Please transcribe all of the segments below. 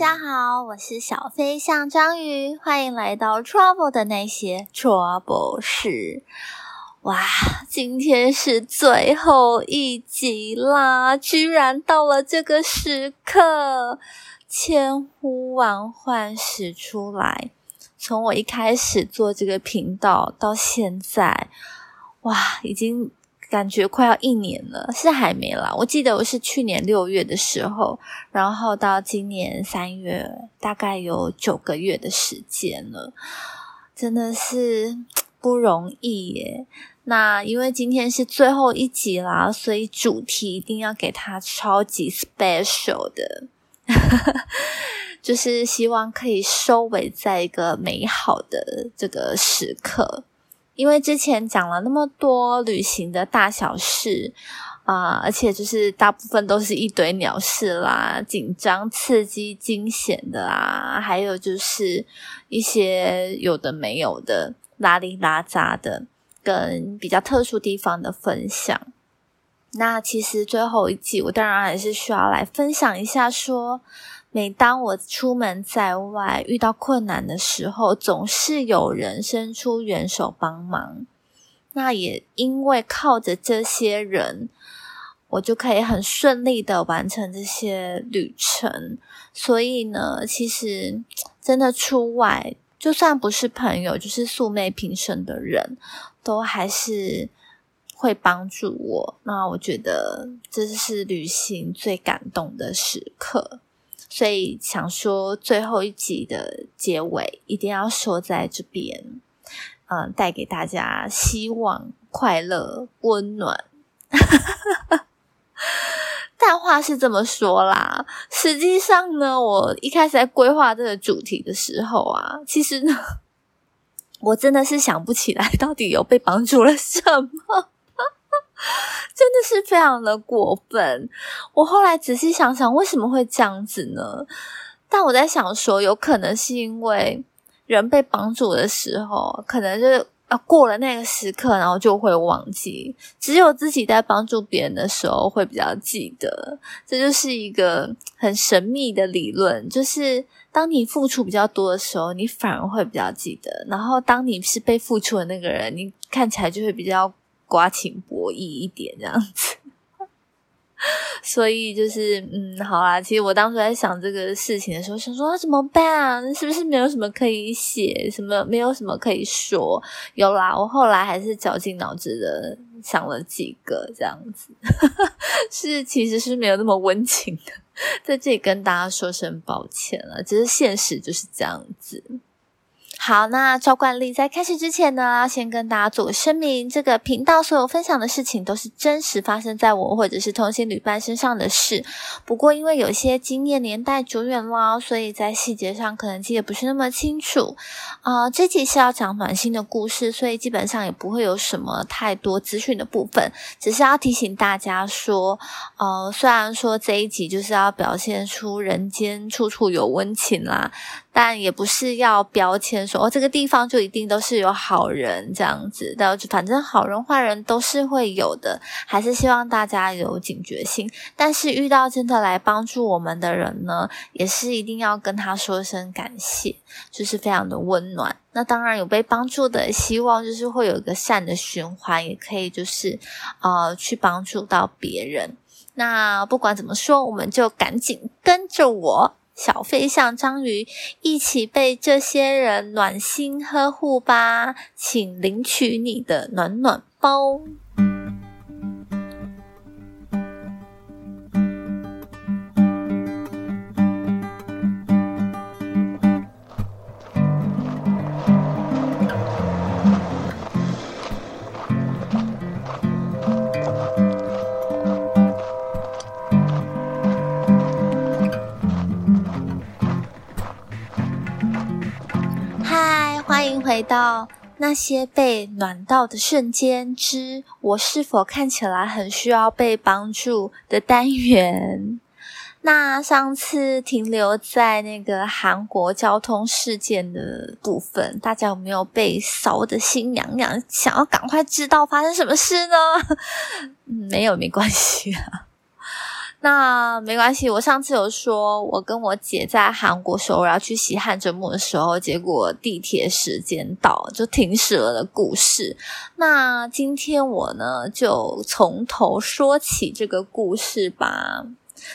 大家好，我是小飞象章鱼，欢迎来到 Trouble 的那些 Trouble 事。哇，今天是最后一集啦，居然到了这个时刻，千呼万唤始出来。从我一开始做这个频道到现在，哇，已经。感觉快要一年了，是还没啦。我记得我是去年六月的时候，然后到今年三月，大概有九个月的时间了，真的是不容易耶。那因为今天是最后一集啦，所以主题一定要给它超级 special 的，就是希望可以收尾在一个美好的这个时刻。因为之前讲了那么多旅行的大小事啊，而且就是大部分都是一堆鸟事啦，紧张、刺激、惊险的啊，还有就是一些有的没有的拉里拉扎的，跟比较特殊地方的分享。那其实最后一季，我当然还是需要来分享一下说。每当我出门在外遇到困难的时候，总是有人伸出援手帮忙。那也因为靠着这些人，我就可以很顺利的完成这些旅程。所以呢，其实真的出外，就算不是朋友，就是素昧平生的人，都还是会帮助我。那我觉得这是旅行最感动的时刻。所以想说，最后一集的结尾一定要说在这边，嗯，带给大家希望、快乐、温暖。但话是这么说啦，实际上呢，我一开始在规划这个主题的时候啊，其实呢，我真的是想不起来到底有被帮助了什么。真的是非常的过分。我后来仔细想想，为什么会这样子呢？但我在想说，有可能是因为人被帮助的时候，可能就是啊过了那个时刻，然后就会忘记。只有自己在帮助别人的时候，会比较记得。这就是一个很神秘的理论，就是当你付出比较多的时候，你反而会比较记得。然后，当你是被付出的那个人，你看起来就会比较。刮情博弈一点这样子，所以就是嗯，好啦。其实我当时在想这个事情的时候，想说怎么办啊？是不是没有什么可以写，什么没有什么可以说？有啦，我后来还是绞尽脑汁的想了几个这样子，是其实是没有那么温情的，在这里跟大家说声抱歉了。只是现实就是这样子。好，那照惯例，在开始之前呢，先跟大家做个声明：这个频道所有分享的事情都是真实发生在我或者是同行旅伴身上的事。不过，因为有些经验年代久远了，所以在细节上可能记得不是那么清楚。啊，这集是要讲暖心的故事，所以基本上也不会有什么太多资讯的部分，只是要提醒大家说，呃，虽然说这一集就是要表现出人间处处有温情啦。但也不是要标签说，这个地方就一定都是有好人这样子，的反正好人坏人都是会有的，还是希望大家有警觉性。但是遇到真的来帮助我们的人呢，也是一定要跟他说声感谢，就是非常的温暖。那当然有被帮助的，希望就是会有一个善的循环，也可以就是呃去帮助到别人。那不管怎么说，我们就赶紧跟着我。小飞象章鱼一起被这些人暖心呵护吧，请领取你的暖暖包。回到那些被暖到的瞬间之我是否看起来很需要被帮助的单元。那上次停留在那个韩国交通事件的部分，大家有没有被烧的心痒痒，想要赶快知道发生什么事呢？没有没关系啊。那没关系，我上次有说，我跟我姐在韩国时候，我要去洗汗蒸木的时候，结果地铁时间到就停驶了的故事。那今天我呢，就从头说起这个故事吧。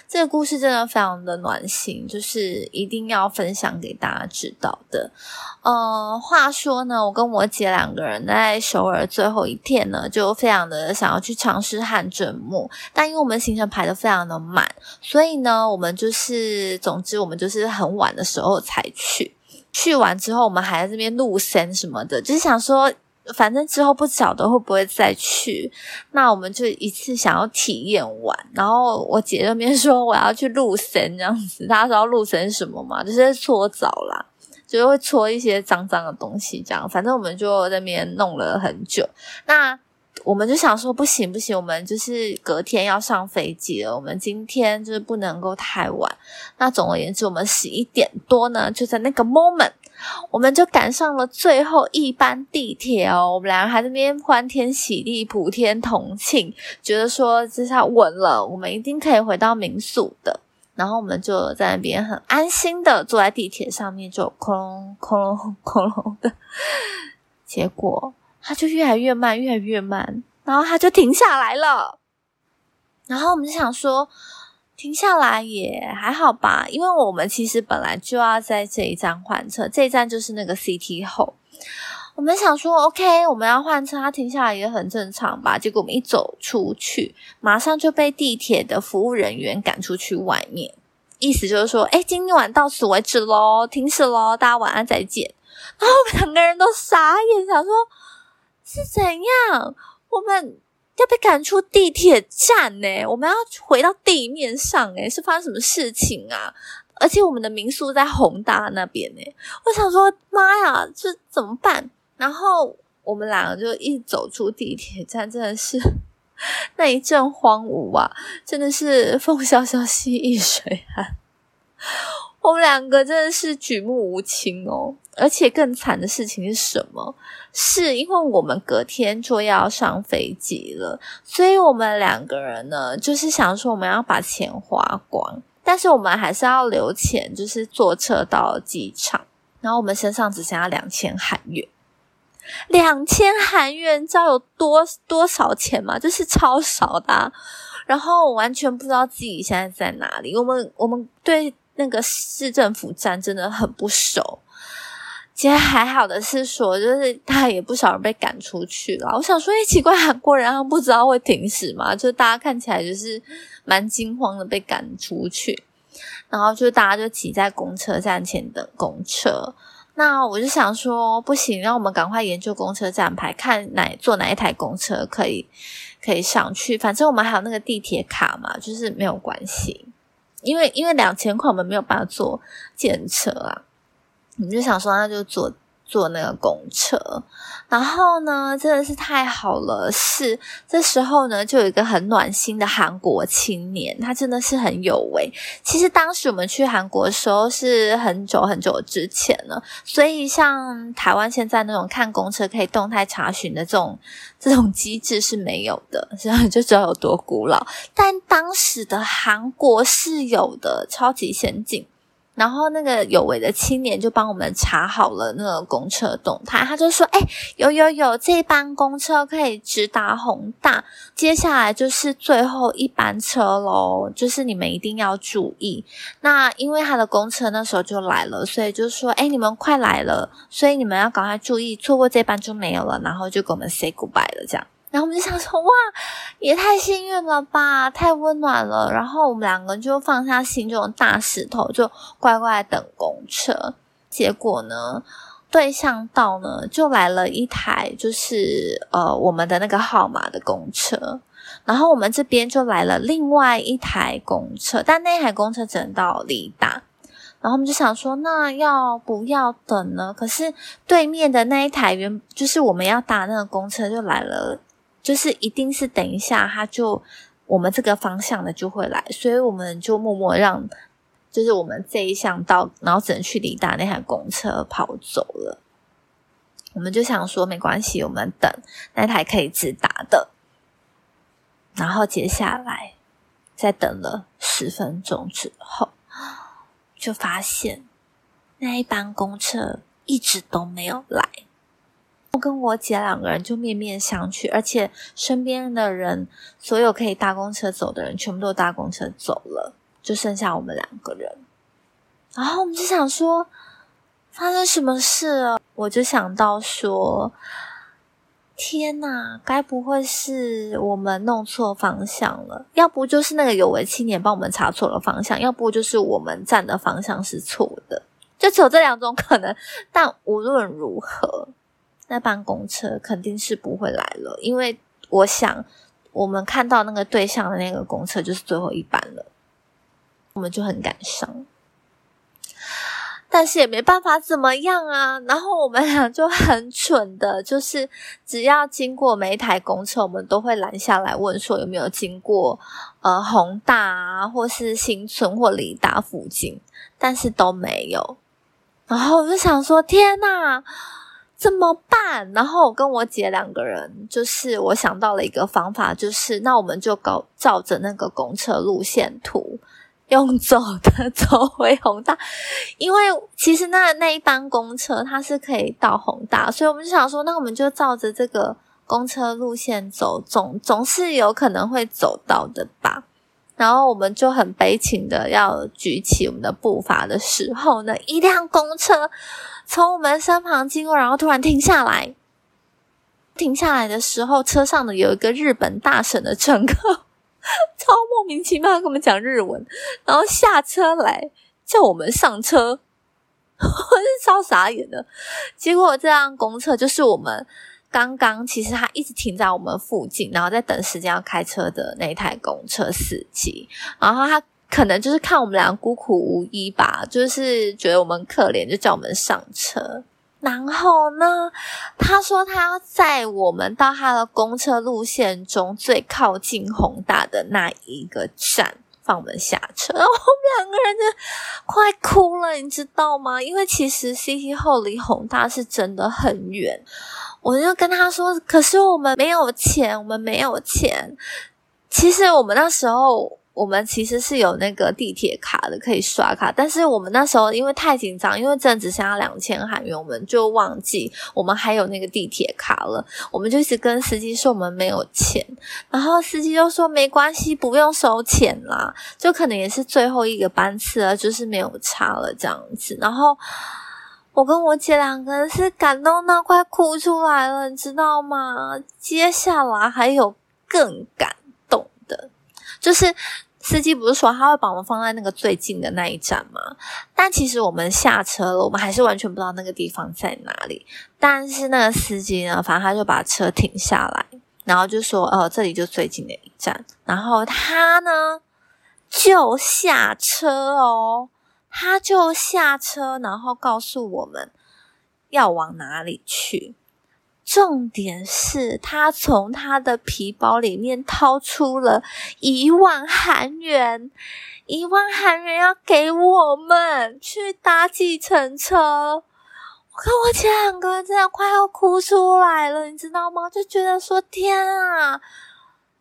这个故事真的非常的暖心，就是一定要分享给大家知道的。呃，话说呢，我跟我姐两个人在首尔最后一天呢，就非常的想要去尝试汗蒸木，但因为我们行程排的非常的满，所以呢，我们就是总之我们就是很晚的时候才去。去完之后，我们还在这边录声什么的，就是想说。反正之后不晓得会不会再去，那我们就一次想要体验完。然后我姐那边说我要去露神这样子，大家知道露神什么吗？就是搓澡啦，就是会搓一些脏脏的东西这样。反正我们就在那边弄了很久。那我们就想说不行不行，我们就是隔天要上飞机了，我们今天就是不能够太晚。那总而言之，我们十一点多呢，就在那个 moment。我们就赶上了最后一班地铁哦，我们两个还在那边欢天喜地、普天同庆，觉得说这下稳了，我们一定可以回到民宿的。然后我们就在那边很安心的坐在地铁上面，就哐隆哐隆哐隆的。结果它就越来越慢，越来越慢，然后它就停下来了。然后我们就想说。停下来也还好吧，因为我们其实本来就要在这一站换车，这一站就是那个 CT 后。我们想说，OK，我们要换车，它停下来也很正常吧。结果我们一走出去，马上就被地铁的服务人员赶出去外面，意思就是说，哎，今晚到此为止喽，停止喽，大家晚安再见。然后两个人都傻眼，想说是怎样，我们。要被赶出地铁站呢？我们要回到地面上诶是发生什么事情啊？而且我们的民宿在宏大那边呢。我想说，妈呀，这怎么办？然后我们两个就一走出地铁站，真的是 那一阵荒芜啊！真的是风萧萧兮易水寒。我们两个真的是举目无亲哦。而且更惨的事情是什么？是因为我们隔天就要上飞机了，所以我们两个人呢，就是想说我们要把钱花光，但是我们还是要留钱，就是坐车到机场。然后我们身上只剩下两千韩元，两千韩元，你知道有多多少钱吗？就是超少的。然后我完全不知道自己现在在哪里。我们我们对那个市政府站真的很不熟。其实还好的是说，就是他也不少人被赶出去了。我想说，哎，奇怪，韩国人他不知道会停驶吗？就大家看起来就是蛮惊慌的被赶出去，然后就大家就挤在公车站前等公车。那我就想说，不行，让我们赶快研究公车站牌，看哪坐哪一台公车可以可以上去。反正我们还有那个地铁卡嘛，就是没有关系。因为因为两千块，我们没有办法坐电车啊。你就想说，那就坐坐那个公车，然后呢，真的是太好了。是这时候呢，就有一个很暖心的韩国青年，他真的是很有为。其实当时我们去韩国的时候是很久很久之前了，所以像台湾现在那种看公车可以动态查询的这种这种机制是没有的，这样就知道有多古老。但当时的韩国是有的，超级先进。然后那个有为的青年就帮我们查好了那个公车动态，他就说：“哎，有有有，这班公车可以直达宏大，接下来就是最后一班车喽，就是你们一定要注意。那因为他的公车那时候就来了，所以就说：哎，你们快来了，所以你们要赶快注意，错过这班就没有了。然后就跟我们 say goodbye 了，这样。”然后我们就想说，哇，也太幸运了吧，太温暖了。然后我们两个就放下心中的大石头，就乖乖等公车。结果呢，对向道呢就来了一台，就是呃我们的那个号码的公车。然后我们这边就来了另外一台公车，但那一台公车只能到离大。然后我们就想说，那要不要等呢？可是对面的那一台原就是我们要搭那个公车就来了。就是一定是等一下，他就我们这个方向的就会来，所以我们就默默让，就是我们这一项到，然后只能去离达那台公车跑走了。我们就想说没关系，我们等那台可以直达的。然后接下来在等了十分钟之后，就发现那一班公车一直都没有来。我跟我姐两个人就面面相觑，而且身边的人，所有可以搭公车走的人，全部都搭公车走了，就剩下我们两个人。然后我们就想说，发生什么事了？我就想到说。天呐，该不会是我们弄错方向了？要不就是那个有为青年帮我们查错了方向，要不就是我们站的方向是错的，就只有这两种可能。但无论如何，那班公车肯定是不会来了，因为我想我们看到那个对象的那个公车就是最后一班了，我们就很感伤。但是也没办法怎么样啊，然后我们俩就很蠢的，就是只要经过每一台公车，我们都会拦下来问说有没有经过呃宏大啊，或是新村或里达附近，但是都没有。然后我就想说，天呐，怎么办？然后我跟我姐两个人，就是我想到了一个方法，就是那我们就搞照着那个公车路线图。用走的走回宏大，因为其实那那一班公车它是可以到宏大，所以我们就想说，那我们就照着这个公车路线走，总总是有可能会走到的吧。然后我们就很悲情的要举起我们的步伐的时候呢，一辆公车从我们身旁经过，然后突然停下来。停下来的时候，车上的有一个日本大神的乘客。超莫名其妙，跟我们讲日文，然后下车来叫我们上车，我是超傻眼的。结果这辆公车就是我们刚刚其实他一直停在我们附近，然后在等时间要开车的那一台公车司机，然后他可能就是看我们俩孤苦无依吧，就是觉得我们可怜，就叫我们上车。然后呢？他说他要载我们到他的公车路线中最靠近宏大的那一个站，放我们下车。然后我们两个人就快哭了，你知道吗？因为其实 CT 后离宏大是真的很远。我就跟他说：“可是我们没有钱，我们没有钱。”其实我们那时候。我们其实是有那个地铁卡的，可以刷卡。但是我们那时候因为太紧张，因为真的只剩下两千韩元，我们就忘记我们还有那个地铁卡了。我们就一直跟司机说我们没有钱，然后司机就说没关系，不用收钱啦，就可能也是最后一个班次了，就是没有差了这样子。然后我跟我姐两个人是感动到快哭出来了，你知道吗？接下来还有更感动的，就是。司机不是说他会把我们放在那个最近的那一站吗？但其实我们下车了，我们还是完全不知道那个地方在哪里。但是那个司机呢，反正他就把车停下来，然后就说：“哦，这里就最近的一站。”然后他呢就下车哦，他就下车，然后告诉我们要往哪里去。重点是他从他的皮包里面掏出了一万韩元，一万韩元要给我们去搭计程车。我跟我前两个真的快要哭出来了，你知道吗？就觉得说天啊，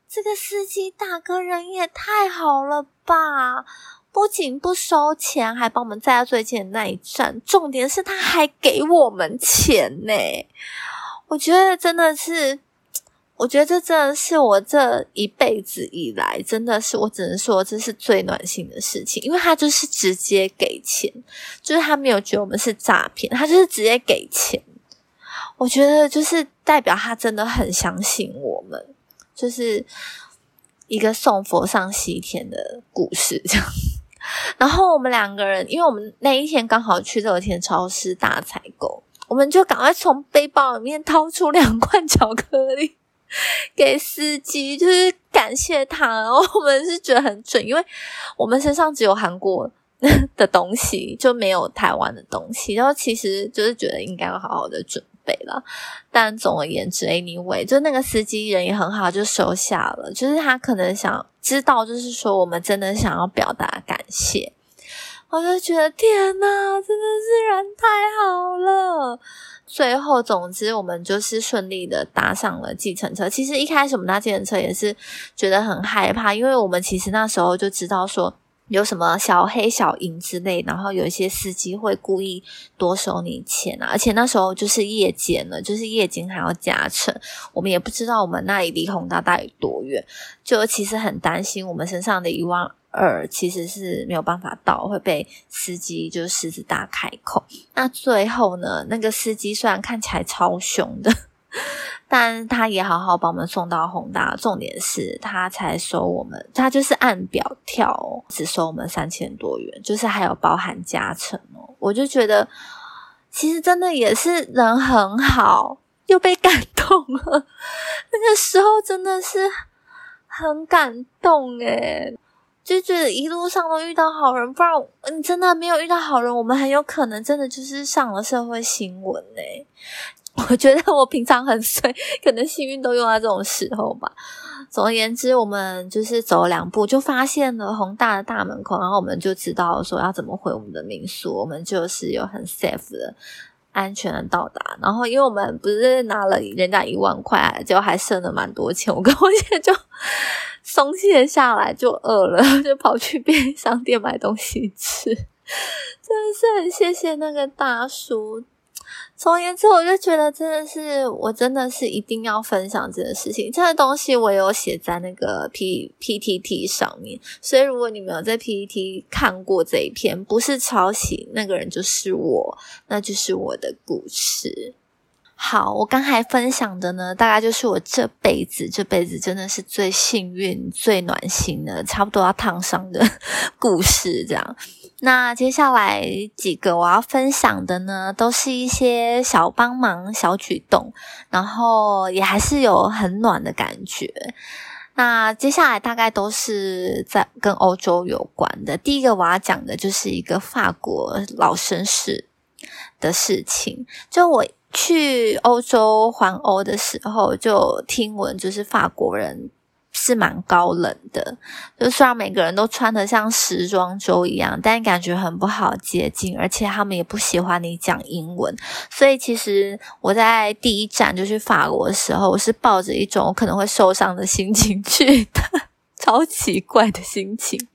这个司机大哥人也太好了吧！不仅不收钱，还帮我们载到最近的那一站。重点是他还给我们钱呢。我觉得真的是，我觉得这真的是我这一辈子以来，真的是我只能说这是最暖心的事情，因为他就是直接给钱，就是他没有觉得我们是诈骗，他就是直接给钱。我觉得就是代表他真的很相信我们，就是一个送佛上西天的故事这样。然后我们两个人，因为我们那一天刚好去乐天超市大采购。我们就赶快从背包里面掏出两罐巧克力给司机，就是感谢他。然后我们是觉得很准，因为我们身上只有韩国的东西，就没有台湾的东西。然后其实就是觉得应该要好好的准北了。但总而言之，anyway，就那个司机人也很好，就收下了。就是他可能想知道，就是说我们真的想要表达感谢。我就觉得天哪，真的是人太好了。最后，总之我们就是顺利的搭上了计程车。其实一开始我们搭计程车也是觉得很害怕，因为我们其实那时候就知道说。有什么小黑、小银之类，然后有一些司机会故意多收你钱啊！而且那时候就是夜间了，就是夜间还要加成，我们也不知道我们那里离宏大大有多远，就其实很担心我们身上的一万二其实是没有办法到，会被司机就是狮子大开口。那最后呢，那个司机虽然看起来超凶的。但他也好好把我们送到宏大，重点是他才收我们，他就是按表跳，只收我们三千多元，就是还有包含加成哦。我就觉得其实真的也是人很好，又被感动了。那个时候真的是很感动诶就觉得一路上都遇到好人，不然你真的没有遇到好人，我们很有可能真的就是上了社会新闻诶我觉得我平常很衰，可能幸运都用在这种时候吧。总而言之，我们就是走了两步，就发现了宏大的大门口，然后我们就知道说要怎么回我们的民宿。我们就是有很 safe 的、安全的到达。然后，因为我们不是拿了人家一万块，就还剩了蛮多钱，我跟我姐就松懈下来，就饿了，就跑去便利商店买东西吃。真的是很谢谢那个大叔。总而言之，我就觉得真的是，我真的是一定要分享这件事情。这个东西我有写在那个 P P T T 上面，所以如果你们有在 P T T 看过这一篇，不是抄袭，那个人就是我，那就是我的故事。好，我刚才分享的呢，大概就是我这辈子这辈子真的是最幸运、最暖心的，差不多要烫伤的 故事，这样。那接下来几个我要分享的呢，都是一些小帮忙、小举动，然后也还是有很暖的感觉。那接下来大概都是在跟欧洲有关的。第一个我要讲的就是一个法国老绅士的事情，就我。去欧洲环欧的时候，就听闻就是法国人是蛮高冷的，就虽然每个人都穿的像时装周一样，但感觉很不好接近，而且他们也不喜欢你讲英文。所以其实我在第一站就去法国的时候，我是抱着一种可能会受伤的心情去的，超奇怪的心情。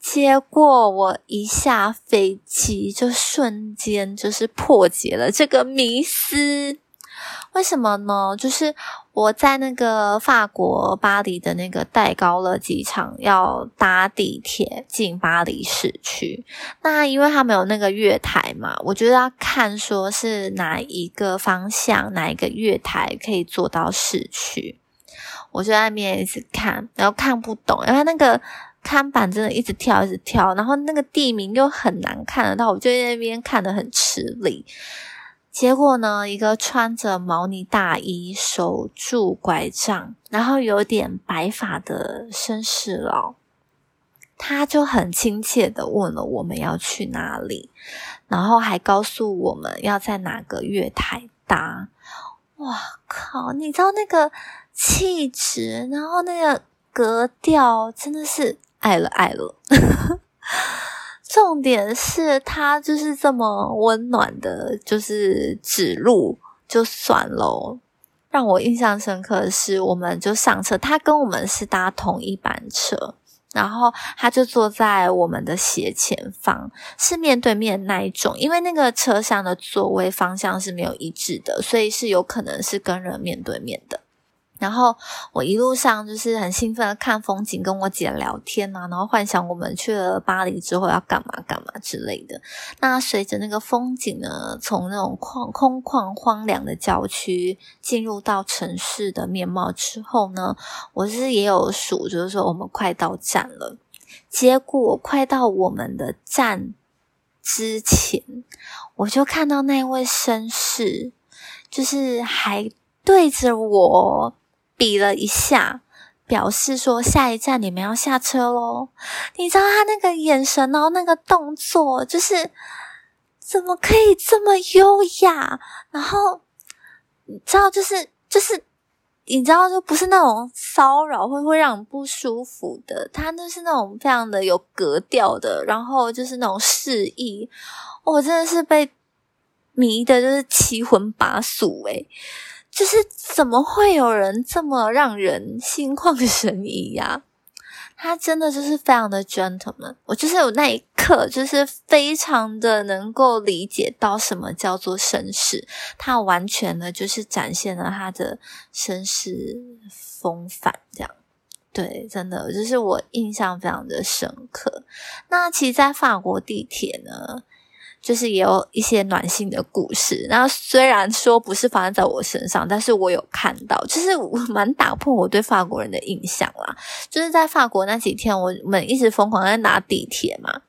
结果我一下飞机，就瞬间就是破解了这个迷思。为什么呢？就是我在那个法国巴黎的那个戴高乐机场要搭地铁进巴黎市区。那因为他没有那个月台嘛，我觉得要看说是哪一个方向，哪一个月台可以坐到市区。我就在那边一直看，然后看不懂，因为那个。看板真的一直跳，一直跳，然后那个地名又很难看得到，我就在那边看得很吃力。结果呢，一个穿着毛呢大衣、手拄拐杖，然后有点白发的绅士佬，他就很亲切的问了我们要去哪里，然后还告诉我们要在哪个月台搭。哇靠！你知道那个气质，然后那个格调，真的是。爱了爱了，重点是他就是这么温暖的，就是指路就算喽。让我印象深刻的是，我们就上车，他跟我们是搭同一班车，然后他就坐在我们的斜前方，是面对面那一种，因为那个车厢的座位方向是没有一致的，所以是有可能是跟人面对面的。然后我一路上就是很兴奋的看风景，跟我姐聊天啊，然后幻想我们去了巴黎之后要干嘛干嘛之类的。那随着那个风景呢，从那种旷空旷荒凉的郊区进入到城市的面貌之后呢，我是也有数，就是说我们快到站了。结果快到我们的站之前，我就看到那位绅士，就是还对着我。比了一下，表示说下一站你们要下车喽。你知道他那个眼神，然后那个动作，就是怎么可以这么优雅？然后你知道，就是就是你知道，就不是那种骚扰会会让你不舒服的。他那是那种非常的有格调的，然后就是那种示意。我真的是被。迷的就是七荤八素诶就是怎么会有人这么让人心旷神怡呀？他真的就是非常的 gentleman，我就是有那一刻，就是非常的能够理解到什么叫做绅士，他完全的就是展现了他的绅士风范，这样，对，真的就是我印象非常的深刻。那其实，在法国地铁呢。就是也有一些暖心的故事，那虽然说不是发生在我身上，但是我有看到，就是我蛮打破我对法国人的印象啦。就是在法国那几天，我们一直疯狂在拿地铁嘛。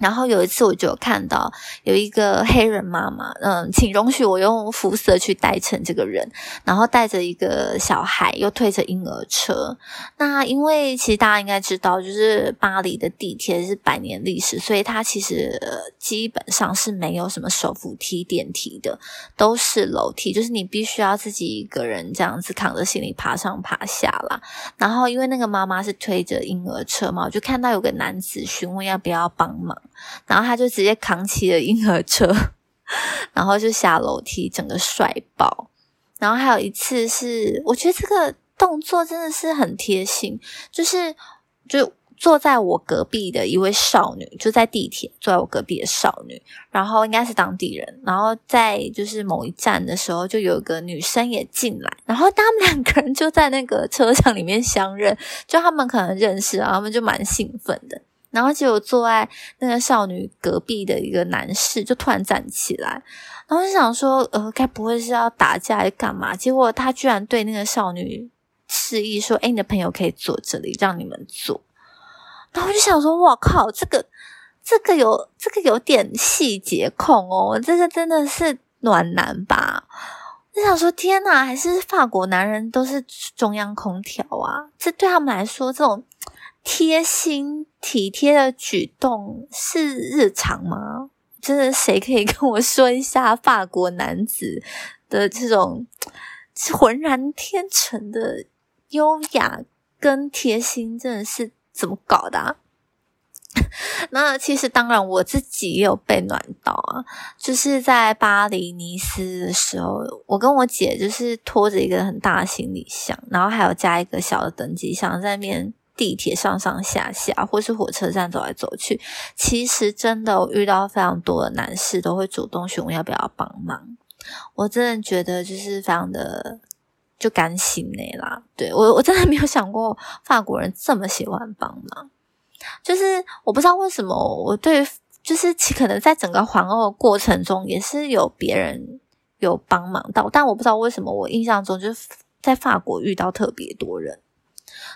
然后有一次，我就看到有一个黑人妈妈，嗯，请容许我用肤色去代称这个人，然后带着一个小孩，又推着婴儿车。那因为其实大家应该知道，就是巴黎的地铁是百年历史，所以它其实基本上是没有什么手扶梯、电梯的，都是楼梯，就是你必须要自己一个人这样子扛着行李爬上爬下啦。然后因为那个妈妈是推着婴儿车嘛，我就看到有个男子询问要不要帮忙。然后他就直接扛起了婴儿车，然后就下楼梯，整个帅爆。然后还有一次是，我觉得这个动作真的是很贴心，就是就坐在我隔壁的一位少女，就在地铁坐在我隔壁的少女，然后应该是当地人。然后在就是某一站的时候，就有个女生也进来，然后他们两个人就在那个车厢里面相认，就他们可能认识，然后他们就蛮兴奋的。然后就坐在那个少女隔壁的一个男士就突然站起来，然后就想说，呃，该不会是要打架还是干嘛？结果他居然对那个少女示意说：“哎，你的朋友可以坐这里，让你们坐。”然后我就想说：“哇靠，这个这个有这个有点细节控哦，这个真的是暖男吧？”我想说：“天哪，还是法国男人都是中央空调啊？这对他们来说，这种。”贴心体贴的举动是日常吗？真的，谁可以跟我说一下法国男子的这种浑然天成的优雅跟贴心，真的是怎么搞的？啊 那其实当然，我自己也有被暖到啊！就是在巴黎尼斯的时候，我跟我姐就是拖着一个很大的行李箱，然后还有加一个小的登机箱在面。地铁上上下下，或是火车站走来走去，其实真的我遇到非常多的男士都会主动询问要不要帮忙。我真的觉得就是非常的就甘心呢啦。对我我真的没有想过法国人这么喜欢帮忙。就是我不知道为什么我对就是其可能在整个环欧的过程中也是有别人有帮忙到，但我不知道为什么我印象中就是在法国遇到特别多人。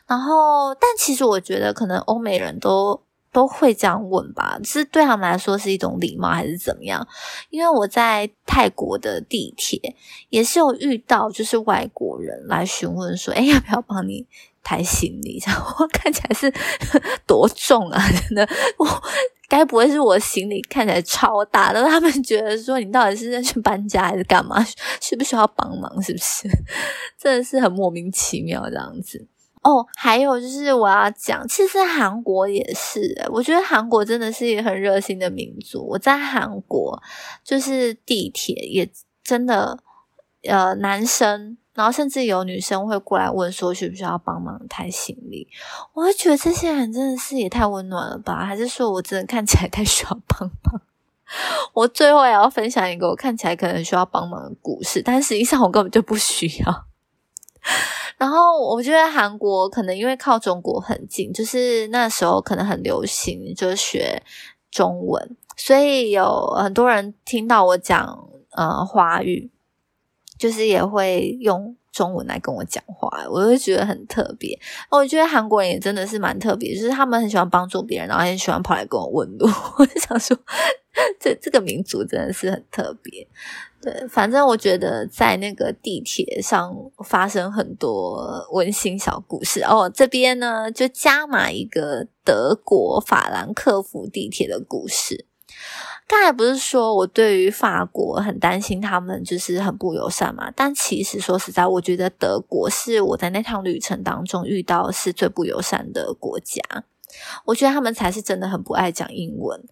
然后，但其实我觉得，可能欧美人都都会这样问吧，是对他们来说是一种礼貌，还是怎么样？因为我在泰国的地铁也是有遇到，就是外国人来询问说：“哎，要不要帮你抬行李？”然后 看起来是多重啊？真的，我该不会是我行李看起来超大？的？他们觉得说你到底是在去搬家还是干嘛？需不需要帮忙？是不是？真的是很莫名其妙这样子。哦，还有就是我要讲，其实韩国也是，我觉得韩国真的是一个很热心的民族。我在韩国就是地铁也真的，呃，男生，然后甚至有女生会过来问说需不需要帮忙抬行李。我会觉得这些人真的是也太温暖了吧？还是说我真的看起来太需要帮忙？我最后也要分享一个我看起来可能需要帮忙的故事，但实际上我根本就不需要。然后我觉得韩国可能因为靠中国很近，就是那时候可能很流行，就学中文，所以有很多人听到我讲呃华语，就是也会用中文来跟我讲话，我就觉得很特别。我觉得韩国人也真的是蛮特别，就是他们很喜欢帮助别人，然后很喜欢跑来跟我问路。我就想说，这这个民族真的是很特别。对，反正我觉得在那个地铁上发生很多温馨小故事哦。这边呢，就加码一个德国法兰克福地铁的故事。刚才不是说我对于法国很担心，他们就是很不友善嘛？但其实说实在，我觉得德国是我在那趟旅程当中遇到是最不友善的国家。我觉得他们才是真的很不爱讲英文。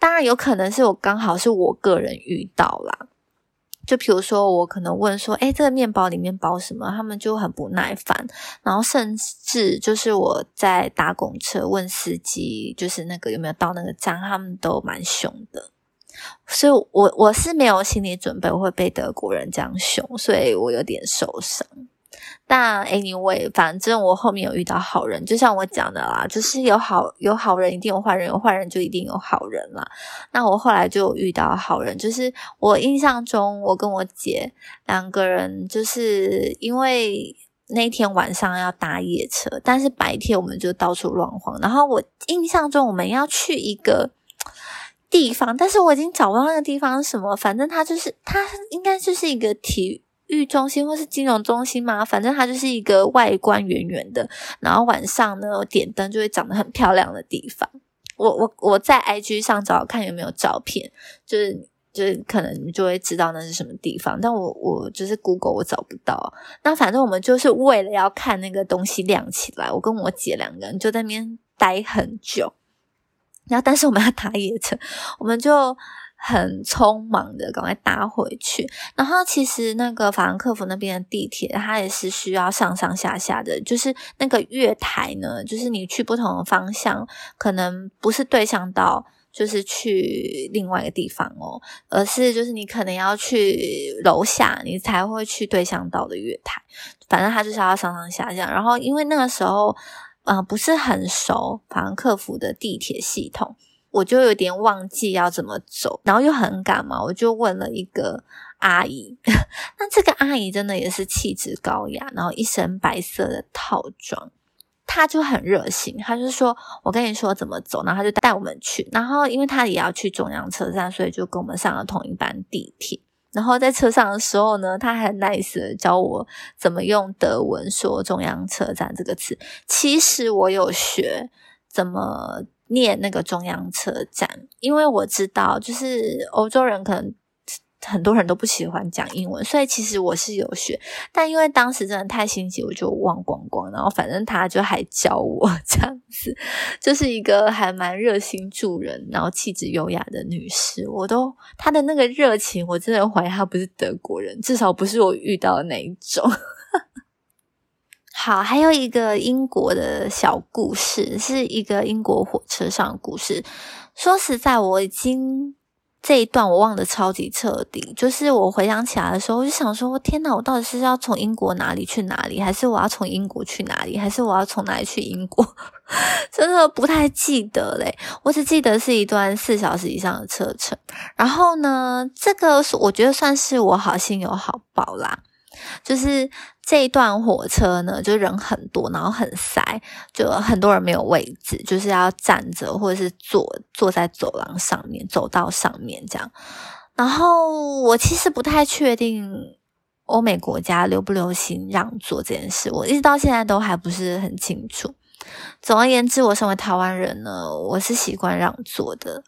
当然有可能是我刚好是我个人遇到啦。就比如说，我可能问说：“哎，这个面包里面包什么？”他们就很不耐烦，然后甚至就是我在搭公车问司机，就是那个有没有到那个站，他们都蛮凶的。所以，我我是没有心理准备会被德国人这样凶，所以我有点受伤。但 anyway，反正我后面有遇到好人，就像我讲的啦，就是有好有好人，一定有坏人，有坏人就一定有好人啦。那我后来就遇到好人，就是我印象中，我跟我姐两个人，就是因为那天晚上要搭夜车，但是白天我们就到处乱晃。然后我印象中我们要去一个地方，但是我已经找不到那个地方是什么，反正它就是它应该就是一个体育。中心或是金融中心嘛，反正它就是一个外观圆圆的，然后晚上呢点灯就会长得很漂亮的地方。我我我在 IG 上找看有没有照片，就是就是可能你就会知道那是什么地方。但我我就是 Google 我找不到。那反正我们就是为了要看那个东西亮起来，我跟我姐两个人就在那边待很久。然后但是我们要打野车，我们就。很匆忙的赶快搭回去，然后其实那个法兰克福那边的地铁，它也是需要上上下下的，就是那个月台呢，就是你去不同的方向，可能不是对向道，就是去另外一个地方哦，而是就是你可能要去楼下，你才会去对向道的月台，反正它就是要上上下下。然后因为那个时候，呃，不是很熟法兰克福的地铁系统。我就有点忘记要怎么走，然后又很赶嘛，我就问了一个阿姨。那这个阿姨真的也是气质高雅，然后一身白色的套装，她就很热心，她就说：“我跟你说怎么走。”然后她就带我们去。然后因为她也要去中央车站，所以就跟我们上了同一班地铁。然后在车上的时候呢，她很 nice 的教我怎么用德文说“中央车站”这个词。其实我有学怎么。念那个中央车站，因为我知道，就是欧洲人可能很多人都不喜欢讲英文，所以其实我是有学，但因为当时真的太心急，我就忘光光。然后反正他就还教我 这样子，就是一个还蛮热心助人，然后气质优雅的女士。我都她的那个热情，我真的怀疑她不是德国人，至少不是我遇到的那一种。好，还有一个英国的小故事，是一个英国火车上的故事。说实在，我已经这一段我忘得超级彻底。就是我回想起来的时候，我就想说：天哪，我到底是要从英国哪里去哪里，还是我要从英国去哪里，还是我要从哪里去英国？真的不太记得嘞。我只记得是一段四小时以上的车程。然后呢，这个我觉得算是我好心有好报啦。就是这一段火车呢，就人很多，然后很塞，就很多人没有位置，就是要站着或者是坐坐在走廊上面、走道上面这样。然后我其实不太确定欧美国家流不流行让座这件事，我一直到现在都还不是很清楚。总而言之，我身为台湾人呢，我是习惯让座的。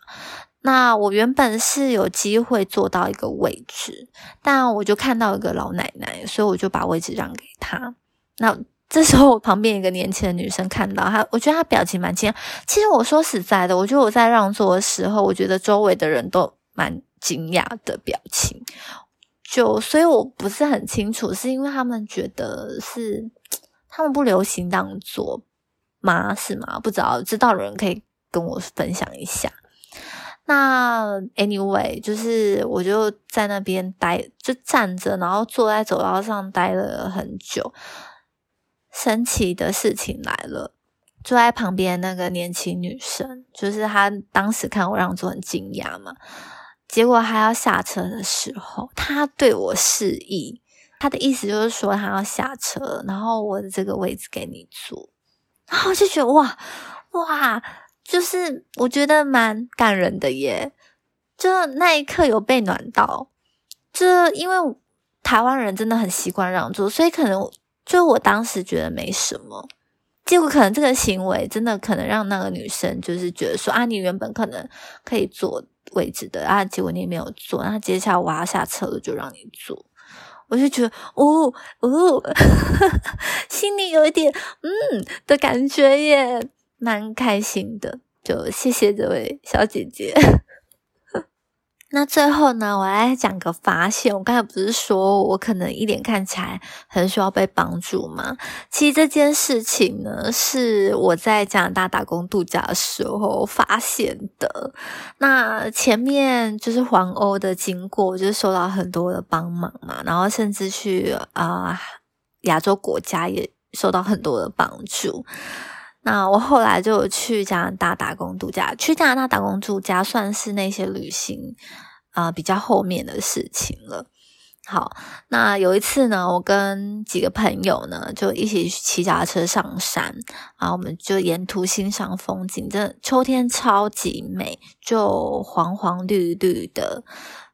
那我原本是有机会坐到一个位置，但我就看到一个老奶奶，所以我就把位置让给她。那这时候，我旁边一个年轻的女生看到她，我觉得她表情蛮惊讶。其实我说实在的，我觉得我在让座的时候，我觉得周围的人都蛮惊讶的表情。就所以，我不是很清楚，是因为他们觉得是他们不流行让座吗？是吗？不知道，知道的人可以跟我分享一下。那 anyway，就是我就在那边待，就站着，然后坐在走道上待了很久。神奇的事情来了，坐在旁边那个年轻女生，就是她当时看我让座很惊讶嘛。结果她要下车的时候，她对我示意，她的意思就是说她要下车，然后我的这个位置给你坐。然后我就觉得哇哇。就是我觉得蛮感人的耶，就那一刻有被暖到。这因为台湾人真的很习惯让座，所以可能就我当时觉得没什么，结果可能这个行为真的可能让那个女生就是觉得说啊，你原本可能可以坐位置的啊，结果你没有坐，那接下来我要下车了就让你坐，我就觉得哦哦，心里有一点嗯的感觉耶。蛮开心的，就谢谢这位小姐姐。那最后呢，我来讲个发现。我刚才不是说我可能一脸看起来很需要被帮助吗？其实这件事情呢，是我在加拿大打工度假的时候发现的。那前面就是环欧的经过，就受到很多的帮忙嘛，然后甚至去啊亚洲国家也受到很多的帮助。那我后来就去加拿大打工度假，去加拿大打工度假算是那些旅行啊比较后面的事情了。好，那有一次呢，我跟几个朋友呢就一起骑脚踏车上山，然后我们就沿途欣赏风景，真的秋天超级美，就黄黄绿绿的，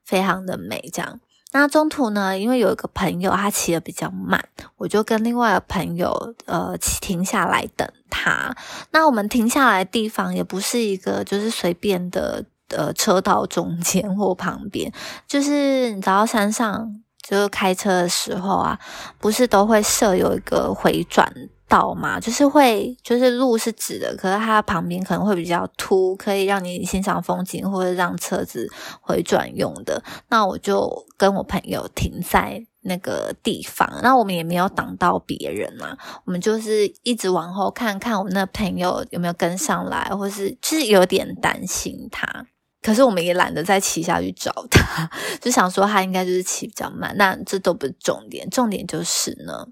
非常的美，这样。那中途呢，因为有一个朋友他骑的比较慢，我就跟另外的朋友呃停下来等他。那我们停下来的地方也不是一个就是随便的呃车道中间或旁边，就是你知道山上就是开车的时候啊，不是都会设有一个回转。道嘛，就是会，就是路是直的，可是它旁边可能会比较凸，可以让你欣赏风景或者让车子回转用的。那我就跟我朋友停在那个地方，那我们也没有挡到别人嘛，我们就是一直往后看看我们那朋友有没有跟上来，或是就是有点担心他，可是我们也懒得再骑下去找他，就想说他应该就是骑比较慢，那这都不是重点，重点就是呢。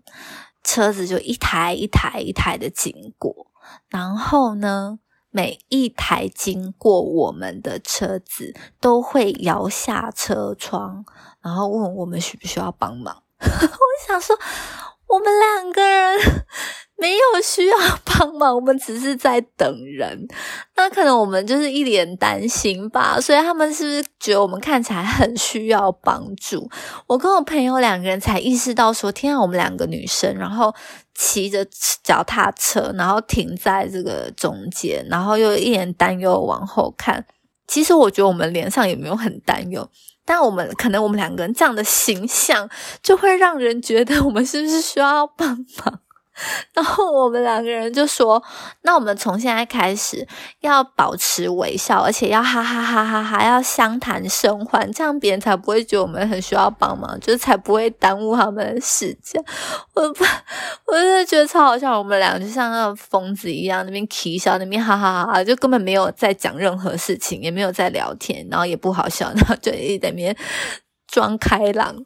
车子就一台一台一台的经过，然后呢，每一台经过我们的车子都会摇下车窗，然后问我们需不需要帮忙。我想说，我们两个人。没有需要帮忙，我们只是在等人。那可能我们就是一脸担心吧，所以他们是不是觉得我们看起来很需要帮助？我跟我朋友两个人才意识到说：天啊，我们两个女生，然后骑着脚踏车，然后停在这个中间，然后又一脸担忧往后看。其实我觉得我们脸上也没有很担忧，但我们可能我们两个人这样的形象，就会让人觉得我们是不是需要帮忙？然后我们两个人就说：“那我们从现在开始要保持微笑，而且要哈哈哈哈哈，要相谈甚欢，这样别人才不会觉得我们很需要帮忙，就是才不会耽误他们的时间。”我不，我真的觉得超好笑。我们俩就像那个疯子一样，那边啼笑，那边哈哈哈哈，就根本没有在讲任何事情，也没有在聊天，然后也不好笑，然后就一直在那边。装开朗，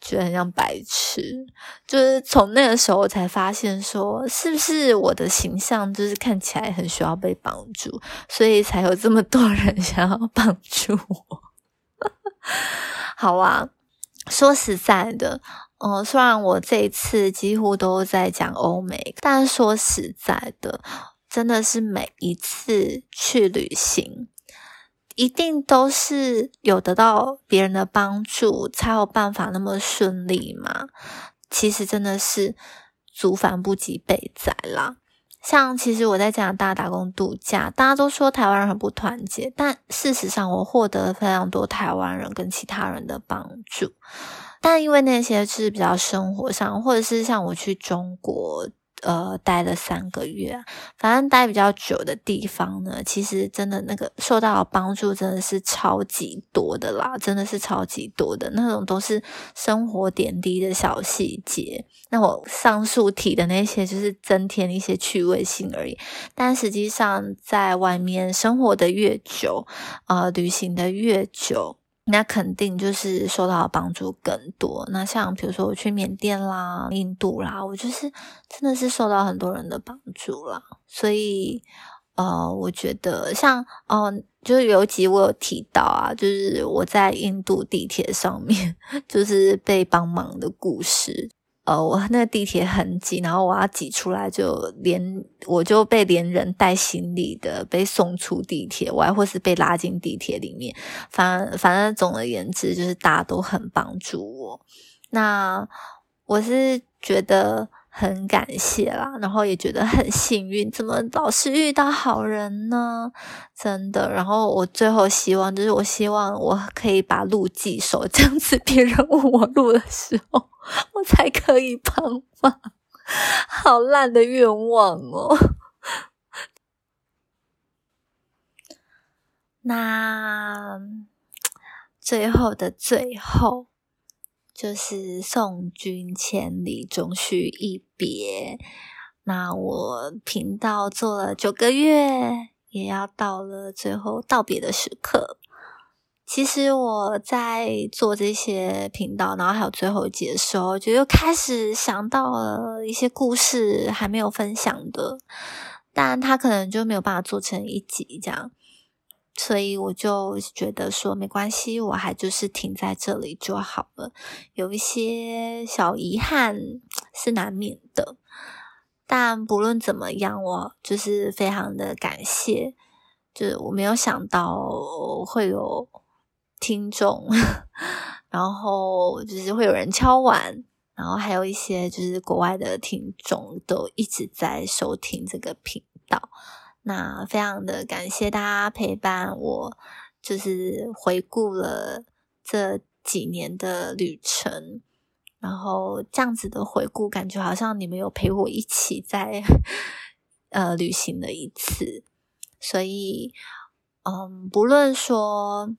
觉得很像白痴。就是从那个时候才发现，说是不是我的形象就是看起来很需要被帮助，所以才有这么多人 想要帮助我。好啊，说实在的，嗯，虽然我这一次几乎都在讲欧美，但说实在的，真的是每一次去旅行。一定都是有得到别人的帮助，才有办法那么顺利嘛？其实真的是祖反不及被宰啦。像其实我在加拿大打工度假，大家都说台湾人很不团结，但事实上我获得了非常多台湾人跟其他人的帮助。但因为那些是比较生活上，或者是像我去中国。呃，待了三个月，反正待比较久的地方呢，其实真的那个受到的帮助真的是超级多的啦，真的是超级多的那种，都是生活点滴的小细节。那我上述提的那些，就是增添一些趣味性而已。但实际上，在外面生活的越久，呃，旅行的越久。那肯定就是受到帮助更多。那像比如说我去缅甸啦、印度啦，我就是真的是受到很多人的帮助啦。所以呃，我觉得像哦，就是有几我有提到啊，就是我在印度地铁上面 就是被帮忙的故事。呃，我那个地铁很挤，然后我要挤出来，就连我就被连人带行李的被送出地铁，我还或是被拉进地铁里面。反反正总而言之，就是大家都很帮助我。那我是觉得很感谢啦，然后也觉得很幸运，怎么老是遇到好人呢？真的。然后我最后希望就是，我希望我可以把路记熟，这样子别人问我路的时候。我才可以帮忙，好烂的愿望哦。那最后的最后，就是送君千里，终须一别。那我频道做了九个月，也要到了最后道别的时刻。其实我在做这些频道，然后还有最后一集的时候，就又开始想到了一些故事还没有分享的，但他可能就没有办法做成一集这样。所以我就觉得说没关系，我还就是停在这里就好了。有一些小遗憾是难免的，但不论怎么样，我就是非常的感谢。就是我没有想到会有听众，然后就是会有人敲碗，然后还有一些就是国外的听众都一直在收听这个频道。那非常的感谢大家陪伴我，就是回顾了这几年的旅程，然后这样子的回顾，感觉好像你们有陪我一起在呃旅行了一次，所以嗯，不论说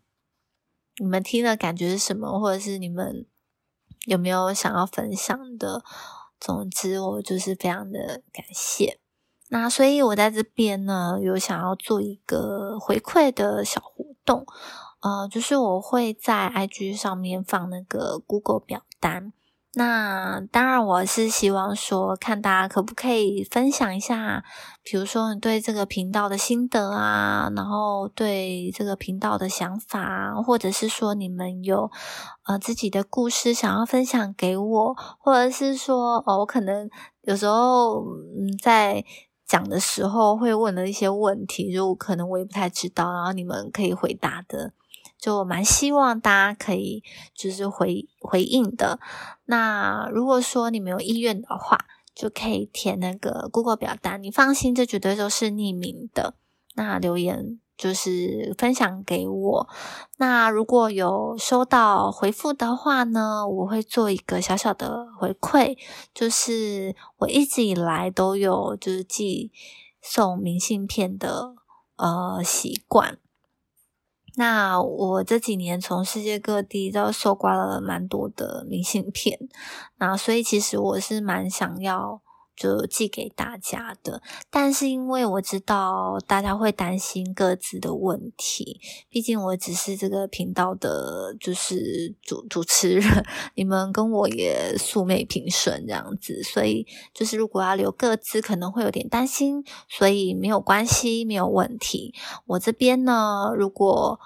你们听的感觉是什么，或者是你们有没有想要分享的，总之我就是非常的感谢。那所以，我在这边呢，有想要做一个回馈的小活动，呃，就是我会在 IG 上面放那个 Google 表单。那当然，我是希望说，看大家可不可以分享一下，比如说你对这个频道的心得啊，然后对这个频道的想法，或者是说你们有呃自己的故事想要分享给我，或者是说，哦，我可能有时候嗯在。讲的时候会问的一些问题，就可能我也不太知道，然后你们可以回答的，就蛮希望大家可以就是回回应的。那如果说你没有意愿的话，就可以填那个 Google 表单，你放心，这绝对都是匿名的。那留言。就是分享给我，那如果有收到回复的话呢，我会做一个小小的回馈，就是我一直以来都有就是寄送明信片的呃习惯。那我这几年从世界各地都收刮了蛮多的明信片，那所以其实我是蛮想要。就寄给大家的，但是因为我知道大家会担心各自的问题，毕竟我只是这个频道的，就是主主持人，你们跟我也素昧平生这样子，所以就是如果要留各自，可能会有点担心，所以没有关系，没有问题。我这边呢，如果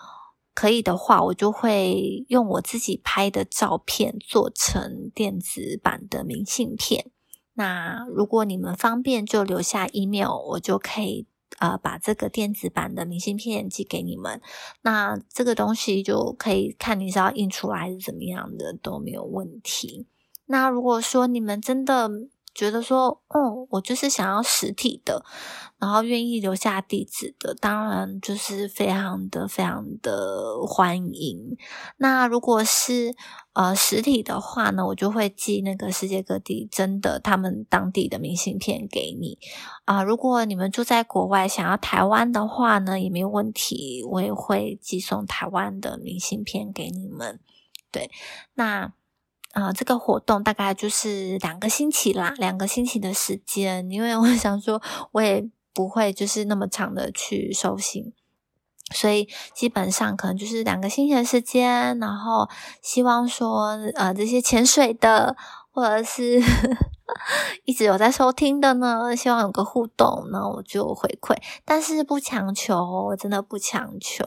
可以的话，我就会用我自己拍的照片做成电子版的明信片。那如果你们方便，就留下 email，我就可以呃把这个电子版的明信片寄给你们。那这个东西就可以看你是要印出来还是怎么样的都没有问题。那如果说你们真的，觉得说，哦，我就是想要实体的，然后愿意留下地址的，当然就是非常的、非常的欢迎。那如果是呃实体的话呢，我就会寄那个世界各地真的他们当地的明信片给你啊。如果你们住在国外，想要台湾的话呢，也没有问题，我也会寄送台湾的明信片给你们。对，那。啊，这个活动大概就是两个星期啦，两个星期的时间，因为我想说，我也不会就是那么长的去收信，所以基本上可能就是两个星期的时间，然后希望说，呃，这些潜水的。或者是 一直有在收听的呢，希望有个互动，那我就回馈，但是不强求，我真的不强求，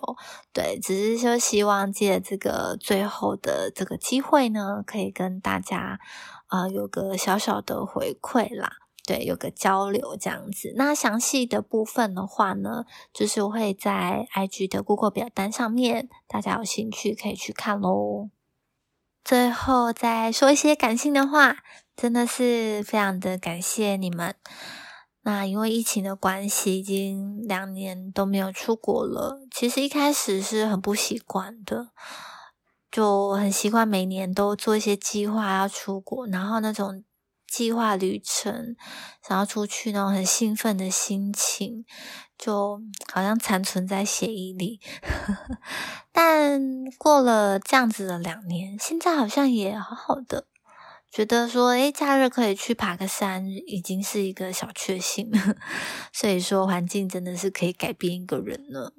对，只是说希望借这个最后的这个机会呢，可以跟大家啊有个小小的回馈啦，对，有个交流这样子。那详细的部分的话呢，就是会在 IG 的 Google 表单上面，大家有兴趣可以去看喽。最后再说一些感性的话，真的是非常的感谢你们。那因为疫情的关系，已经两年都没有出国了。其实一开始是很不习惯的，就很习惯每年都做一些计划要出国，然后那种计划旅程，想要出去那种很兴奋的心情，就好像残存在血液里。但过了这样子的两年，现在好像也好好的，觉得说，诶，假日可以去爬个山，已经是一个小确幸。所以说，环境真的是可以改变一个人呢。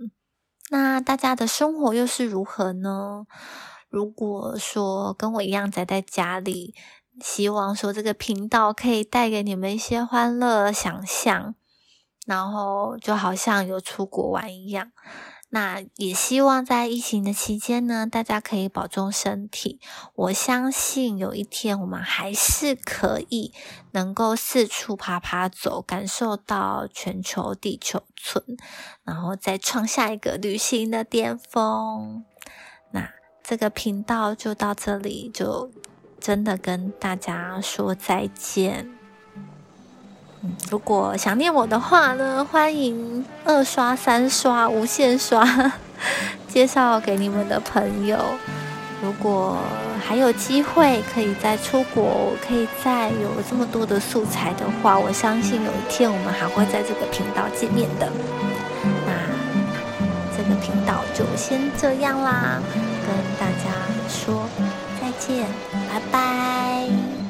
那大家的生活又是如何呢？如果说跟我一样宅在家里，希望说这个频道可以带给你们一些欢乐想象，然后就好像有出国玩一样。那也希望在疫情的期间呢，大家可以保重身体。我相信有一天我们还是可以能够四处爬爬走，感受到全球地球村，然后再创下一个旅行的巅峰。那这个频道就到这里，就真的跟大家说再见。如果想念我的话呢，欢迎二刷、三刷、无限刷，介绍给你们的朋友。如果还有机会可以再出国，可以再有这么多的素材的话，我相信有一天我们还会在这个频道见面的。那这个频道就先这样啦，跟大家说见，拜拜。